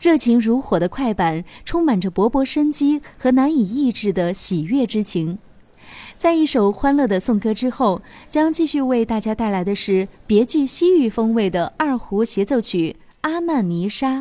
热情如火的快板，充满着勃勃生机和难以抑制的喜悦之情。在一首欢乐的颂歌之后，将继续为大家带来的是别具西域风味的二胡协奏曲《阿曼尼莎》。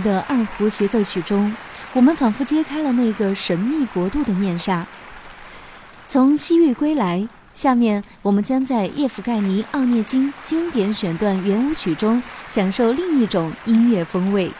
的二胡协奏曲中，我们仿佛揭开了那个神秘国度的面纱。从西域归来，下面我们将在叶甫盖尼·奥涅金经典选段圆舞曲中享受另一种音乐风味。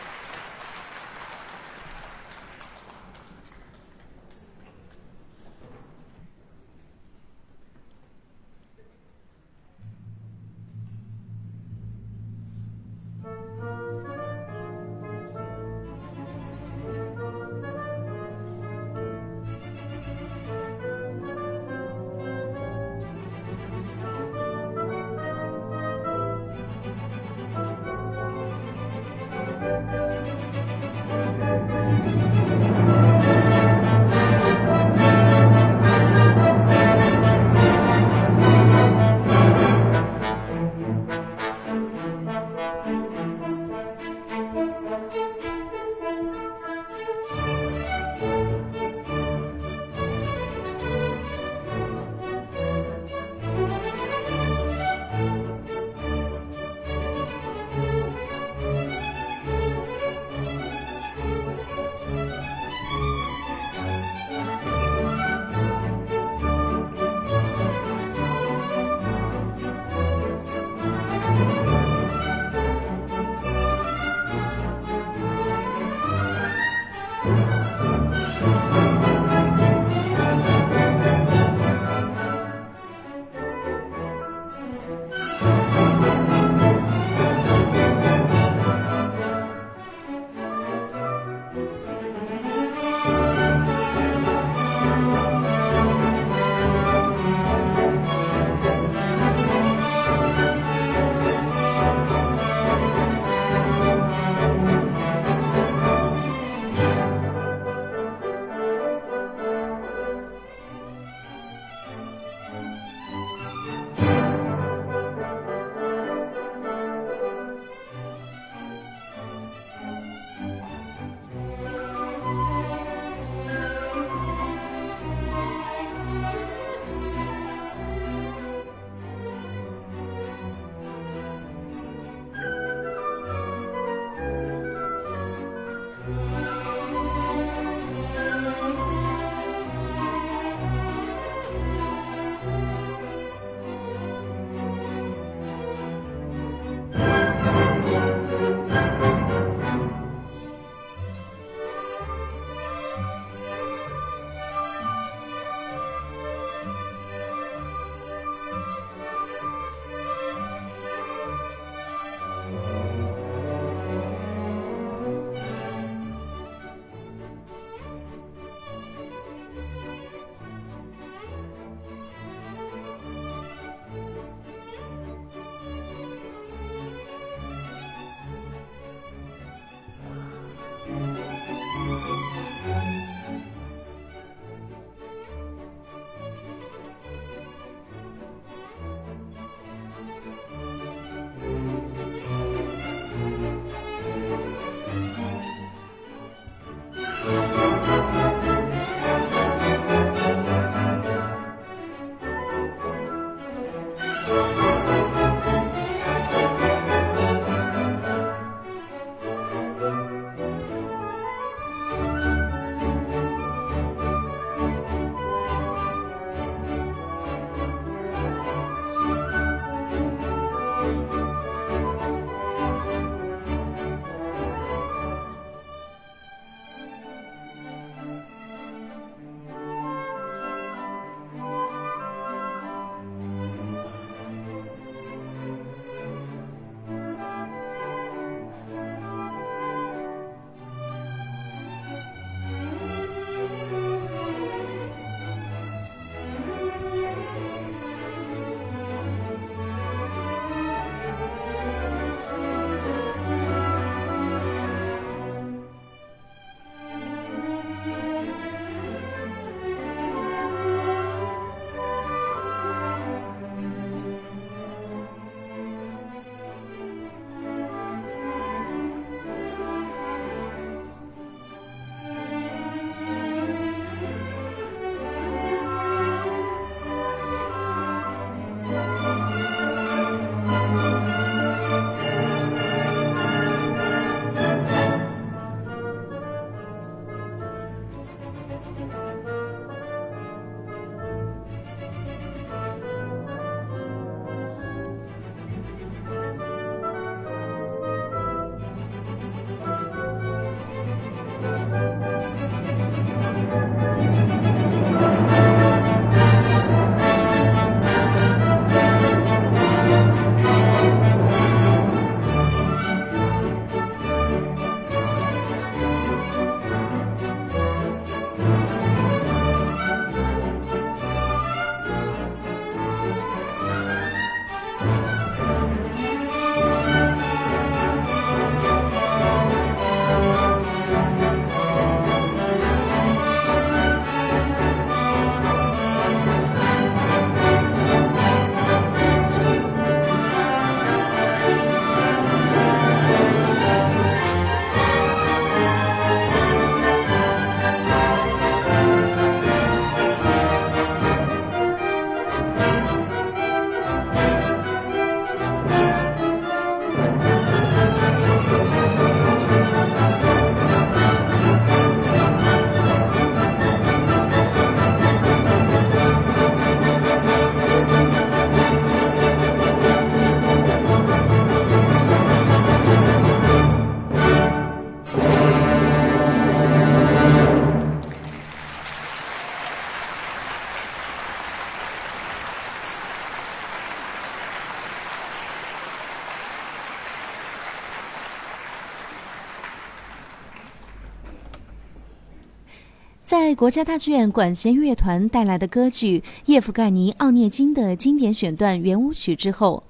国家大剧院管弦乐团带来的歌剧《叶夫盖尼·奥涅金》的经典选段圆舞曲之后，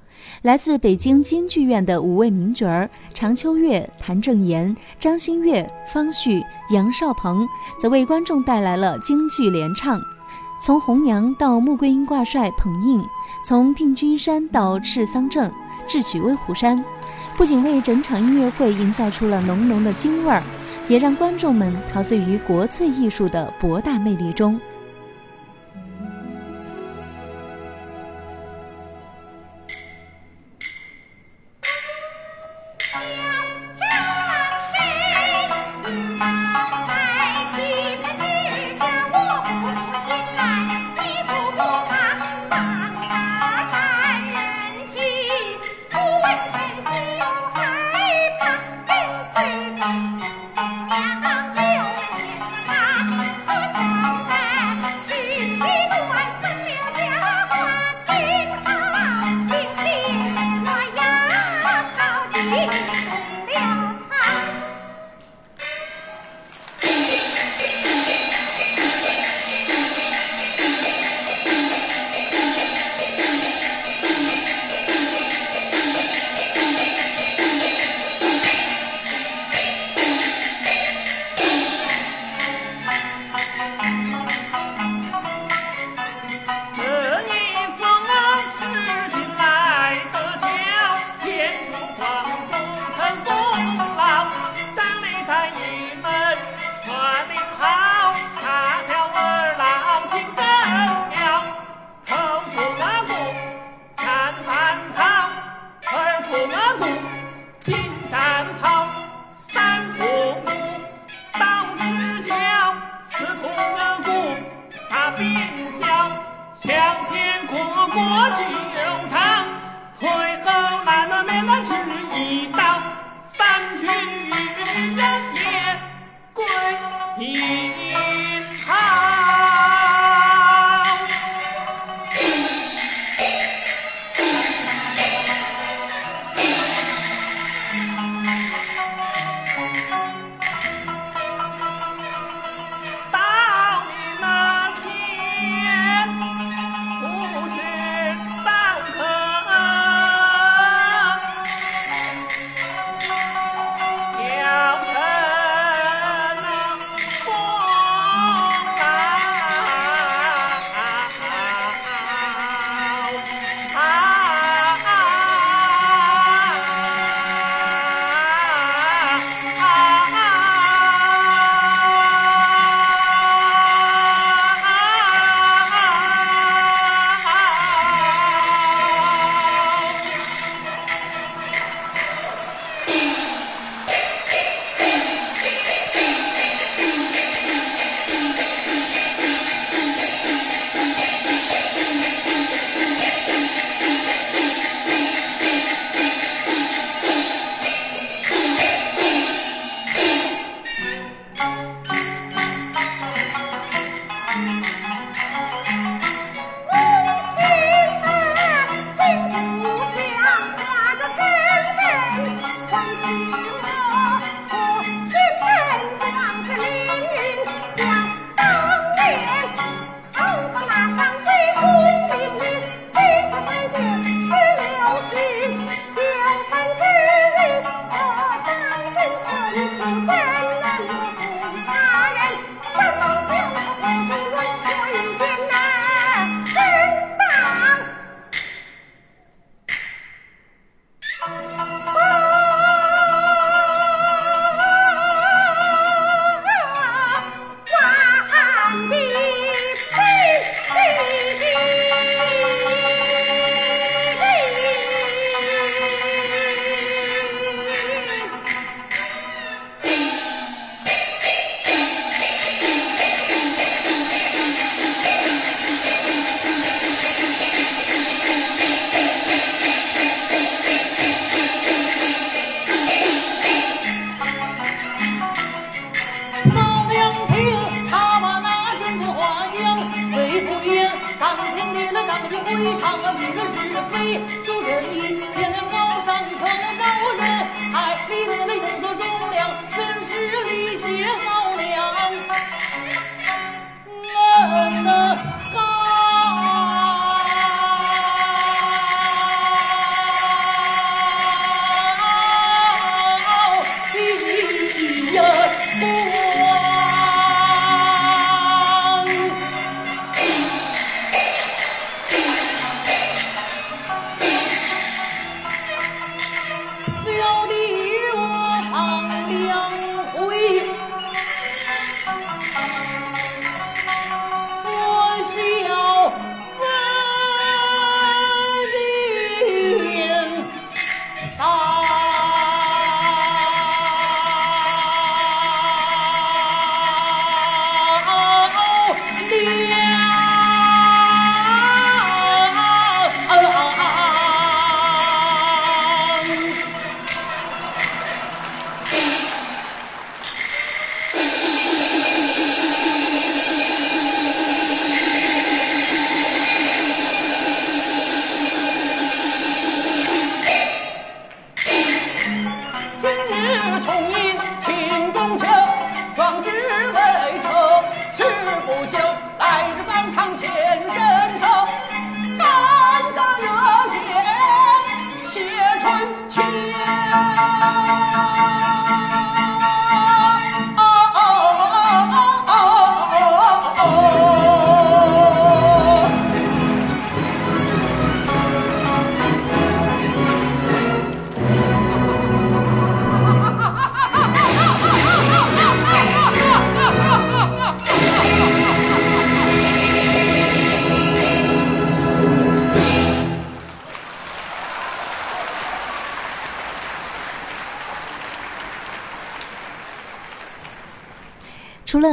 来自北京京剧院的五位名角儿常秋月、谭正岩、张馨月、方旭、杨少鹏，则为观众带来了京剧联唱。从红娘到穆桂英挂帅捧印，从定军山到赤桑镇，智取威虎山，不仅为整场音乐会营造出了浓浓的京味儿。也让观众们陶醉于国粹艺术的博大魅力中。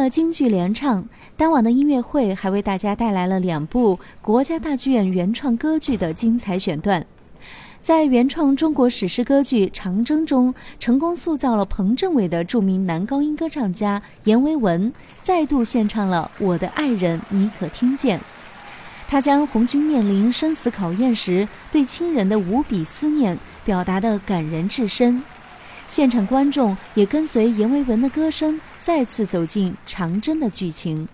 京剧联唱，当晚的音乐会还为大家带来了两部国家大剧院原创歌剧的精彩选段。在原创中国史诗歌剧《长征》中，成功塑造了彭政伟的著名男高音歌唱家阎维文再度献唱了《我的爱人你可听见》。他将红军面临生死考验时对亲人的无比思念表达得感人至深。现场观众也跟随阎维文的歌声再次走进长征的剧情。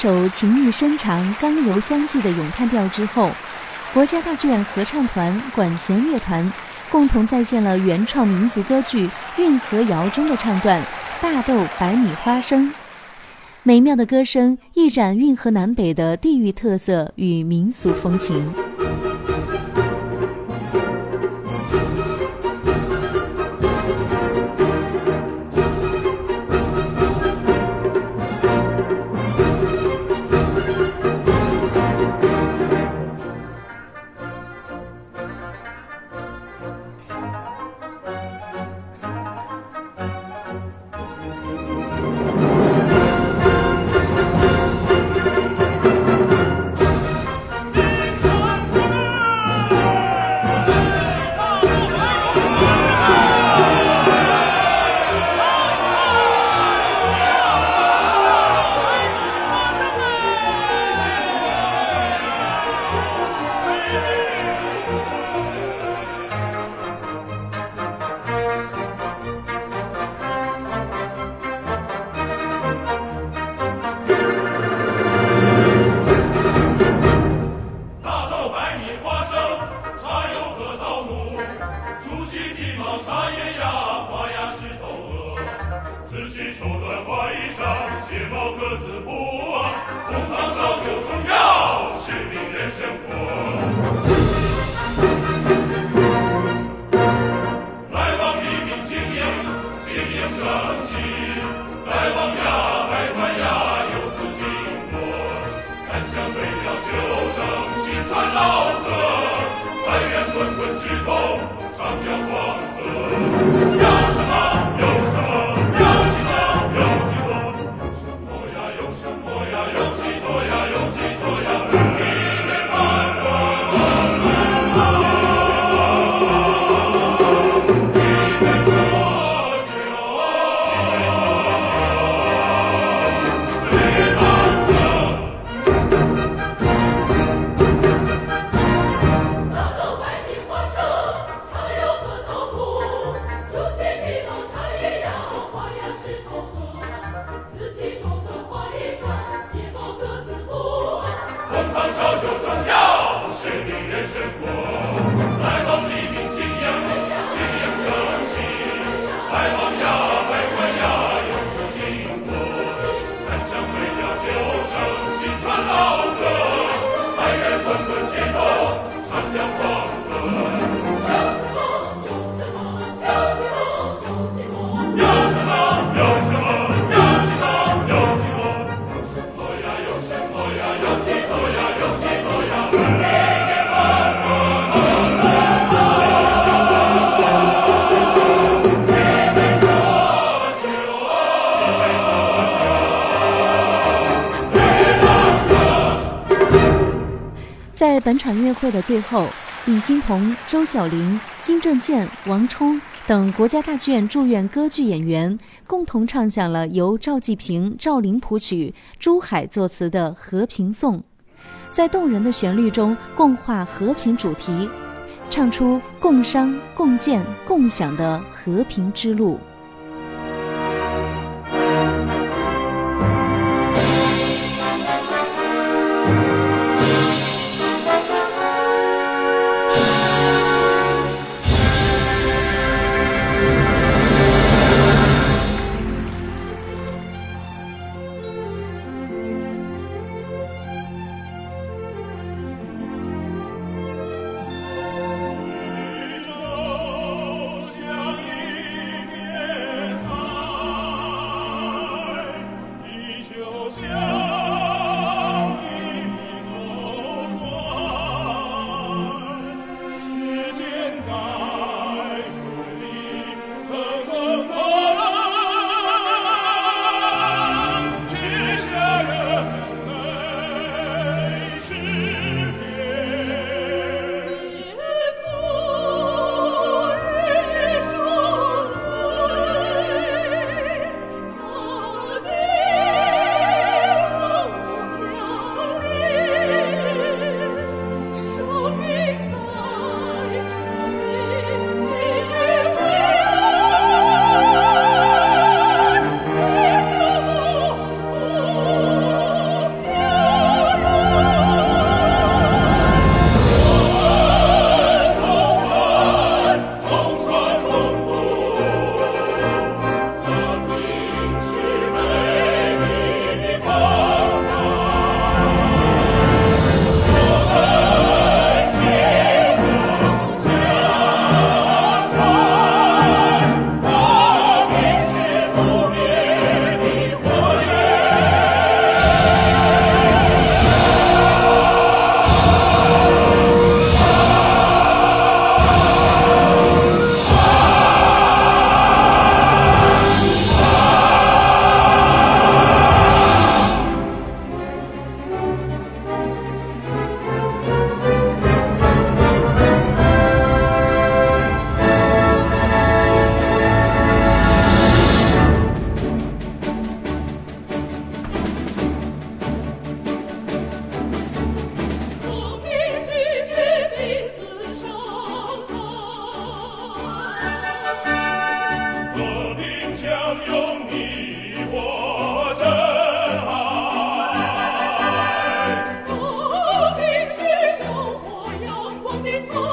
首情意深长、刚柔相济的咏叹调之后，国家大剧院合唱团、管弦乐团共同再现了原创民族歌剧《运河谣》中的唱段《大豆白米花生》。美妙的歌声一展运河南北的地域特色与民俗风情。本场音乐会的最后，李欣彤、周小玲、金正健、王冲等国家大剧院驻院歌剧演员共同唱响了由赵季平、赵琳谱曲、朱海作词的《和平颂》，在动人的旋律中共话和平主题，唱出共商、共建、共享的和平之路。红的葱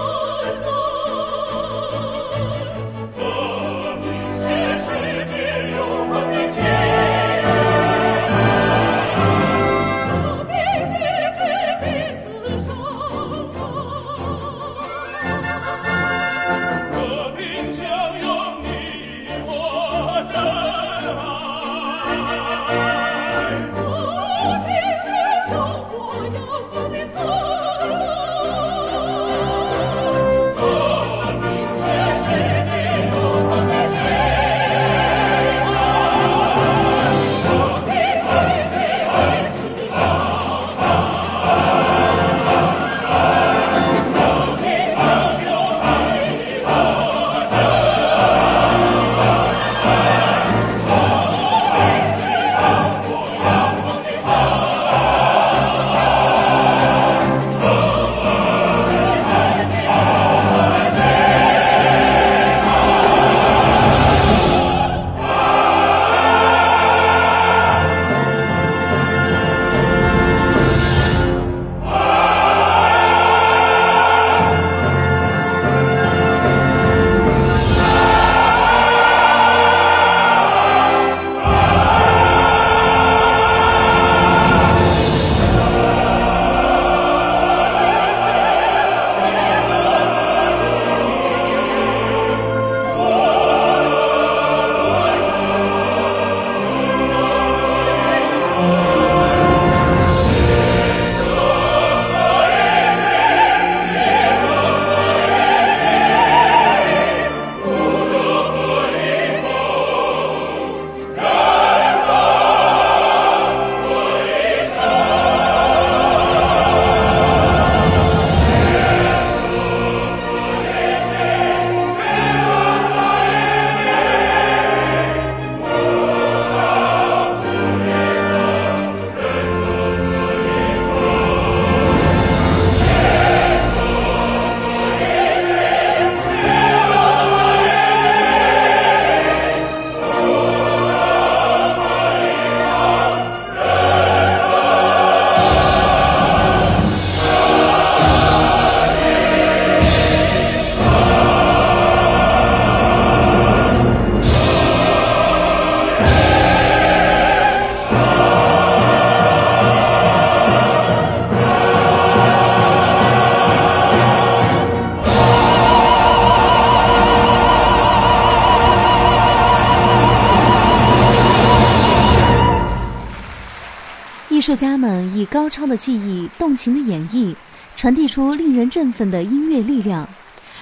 艺术家们以高超的技艺、动情的演绎，传递出令人振奋的音乐力量，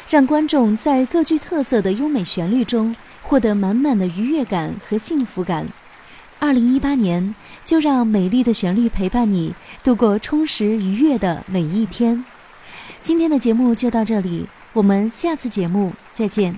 让观众在各具特色的优美旋律中获得满满的愉悦感和幸福感。二零一八年，就让美丽的旋律陪伴你度过充实愉悦的每一天。今天的节目就到这里，我们下次节目再见。